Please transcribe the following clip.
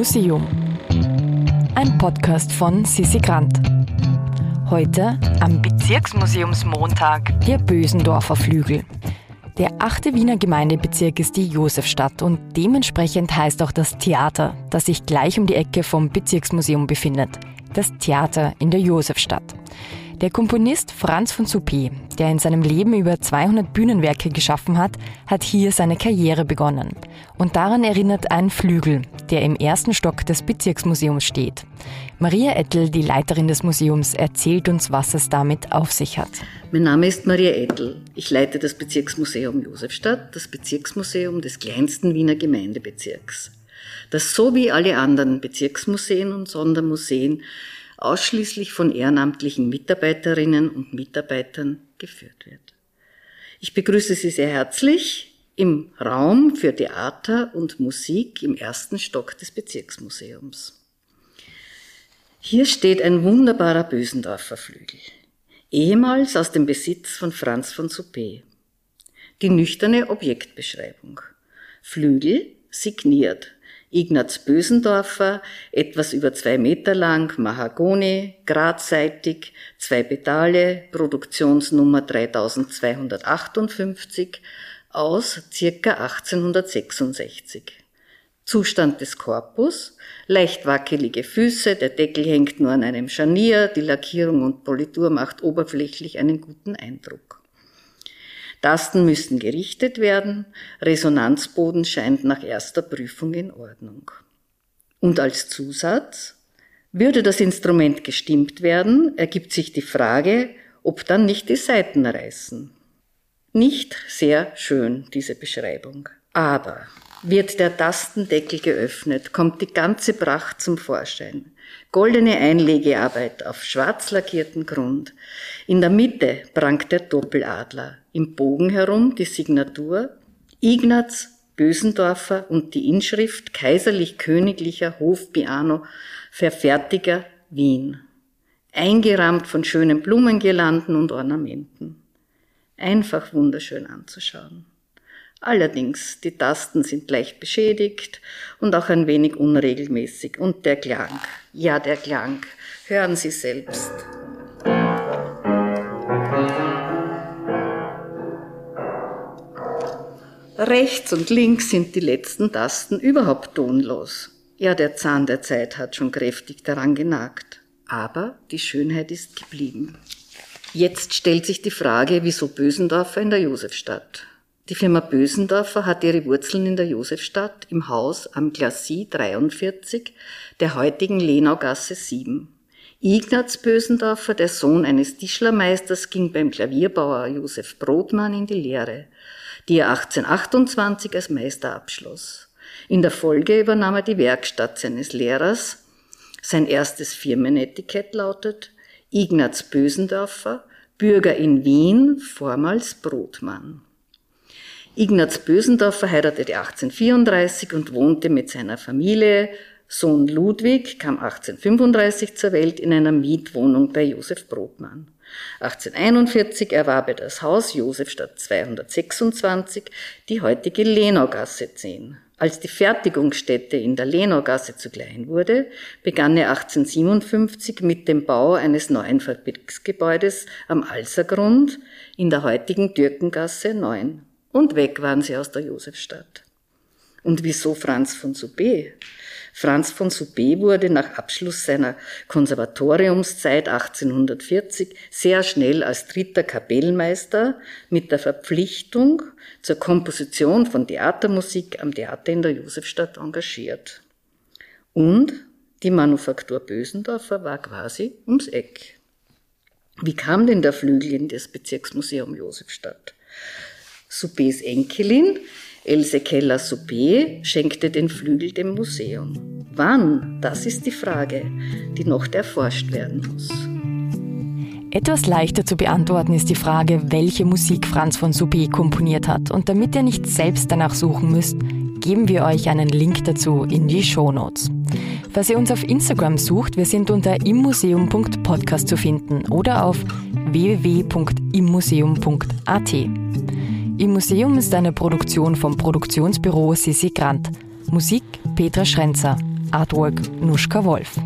Museum. Ein Podcast von Sissi Grant. Heute am Bezirksmuseumsmontag der Bösendorfer Flügel. Der achte Wiener Gemeindebezirk ist die Josefstadt und dementsprechend heißt auch das Theater, das sich gleich um die Ecke vom Bezirksmuseum befindet. Das Theater in der Josefstadt. Der Komponist Franz von Suppé, der in seinem Leben über 200 Bühnenwerke geschaffen hat, hat hier seine Karriere begonnen. Und daran erinnert ein Flügel, der im ersten Stock des Bezirksmuseums steht. Maria Ettel, die Leiterin des Museums, erzählt uns, was es damit auf sich hat. Mein Name ist Maria Ettel. Ich leite das Bezirksmuseum Josefstadt, das Bezirksmuseum des kleinsten Wiener Gemeindebezirks. Das so wie alle anderen Bezirksmuseen und Sondermuseen ausschließlich von ehrenamtlichen Mitarbeiterinnen und Mitarbeitern geführt wird. Ich begrüße Sie sehr herzlich im Raum für Theater und Musik im ersten Stock des Bezirksmuseums. Hier steht ein wunderbarer Bösendorfer Flügel, ehemals aus dem Besitz von Franz von Suppé. Die nüchterne Objektbeschreibung. Flügel signiert Ignaz Bösendorfer, etwas über zwei Meter lang, Mahagoni, gradseitig, zwei Pedale, Produktionsnummer 3258 aus circa 1866. Zustand des Korpus, leicht wackelige Füße, der Deckel hängt nur an einem Scharnier, die Lackierung und Politur macht oberflächlich einen guten Eindruck. Tasten müssen gerichtet werden, Resonanzboden scheint nach erster Prüfung in Ordnung. Und als Zusatz, würde das Instrument gestimmt werden, ergibt sich die Frage, ob dann nicht die Saiten reißen. Nicht sehr schön, diese Beschreibung. Aber wird der Tastendeckel geöffnet, kommt die ganze Pracht zum Vorschein. Goldene Einlegearbeit auf schwarz lackierten Grund. In der Mitte prangt der Doppeladler. Im Bogen herum die Signatur Ignaz Bösendorfer und die Inschrift Kaiserlich-Königlicher Hofpiano Verfertiger Wien. Eingerahmt von schönen Blumengirlanden und Ornamenten. Einfach wunderschön anzuschauen. Allerdings, die Tasten sind leicht beschädigt und auch ein wenig unregelmäßig. Und der Klang, ja der Klang, hören Sie selbst. Rechts und links sind die letzten Tasten überhaupt tonlos. Ja, der Zahn der Zeit hat schon kräftig daran genagt. Aber die Schönheit ist geblieben. Jetzt stellt sich die Frage, wieso Bösendorfer in der Josefstadt? Die Firma Bösendorfer hat ihre Wurzeln in der Josefstadt im Haus am Glacis 43 der heutigen Lenaugasse 7. Ignaz Bösendorfer, der Sohn eines Tischlermeisters, ging beim Klavierbauer Josef Brodmann in die Lehre, die er 1828 als Meister abschloss. In der Folge übernahm er die Werkstatt seines Lehrers. Sein erstes Firmenetikett lautet Ignaz Bösendorfer, Bürger in Wien, vormals Brotmann. Ignaz Bösendorfer heiratete 1834 und wohnte mit seiner Familie. Sohn Ludwig kam 1835 zur Welt in einer Mietwohnung bei Josef Brotmann. 1841 erwarb er das Haus Josefstadt 226, die heutige Lenaugasse 10. Als die Fertigungsstätte in der Lenaugasse zu klein wurde, begann er 1857 mit dem Bau eines neuen Fabriksgebäudes am Alsergrund in der heutigen Türkengasse 9. Und weg waren sie aus der Josefstadt. Und wieso Franz von Suppé? Franz von Suppé wurde nach Abschluss seiner Konservatoriumszeit 1840 sehr schnell als dritter Kapellmeister mit der Verpflichtung zur Komposition von Theatermusik am Theater in der Josefstadt engagiert. Und die Manufaktur Bösendorfer war quasi ums Eck. Wie kam denn der Flügel in das Bezirksmuseum Josefstadt? Suppés Enkelin, Else Keller-Suppé, schenkte den Flügel dem Museum. Wann? Das ist die Frage, die noch erforscht werden muss. Etwas leichter zu beantworten ist die Frage, welche Musik Franz von Suppé komponiert hat. Und damit ihr nicht selbst danach suchen müsst, geben wir euch einen Link dazu in die Show Notes. Falls ihr uns auf Instagram sucht, wir sind unter immuseum.podcast zu finden oder auf www.immuseum.at. Im Museum ist eine Produktion vom Produktionsbüro Sissi Grant. Musik Petra Schrenzer. Artwork Nuschka Wolf.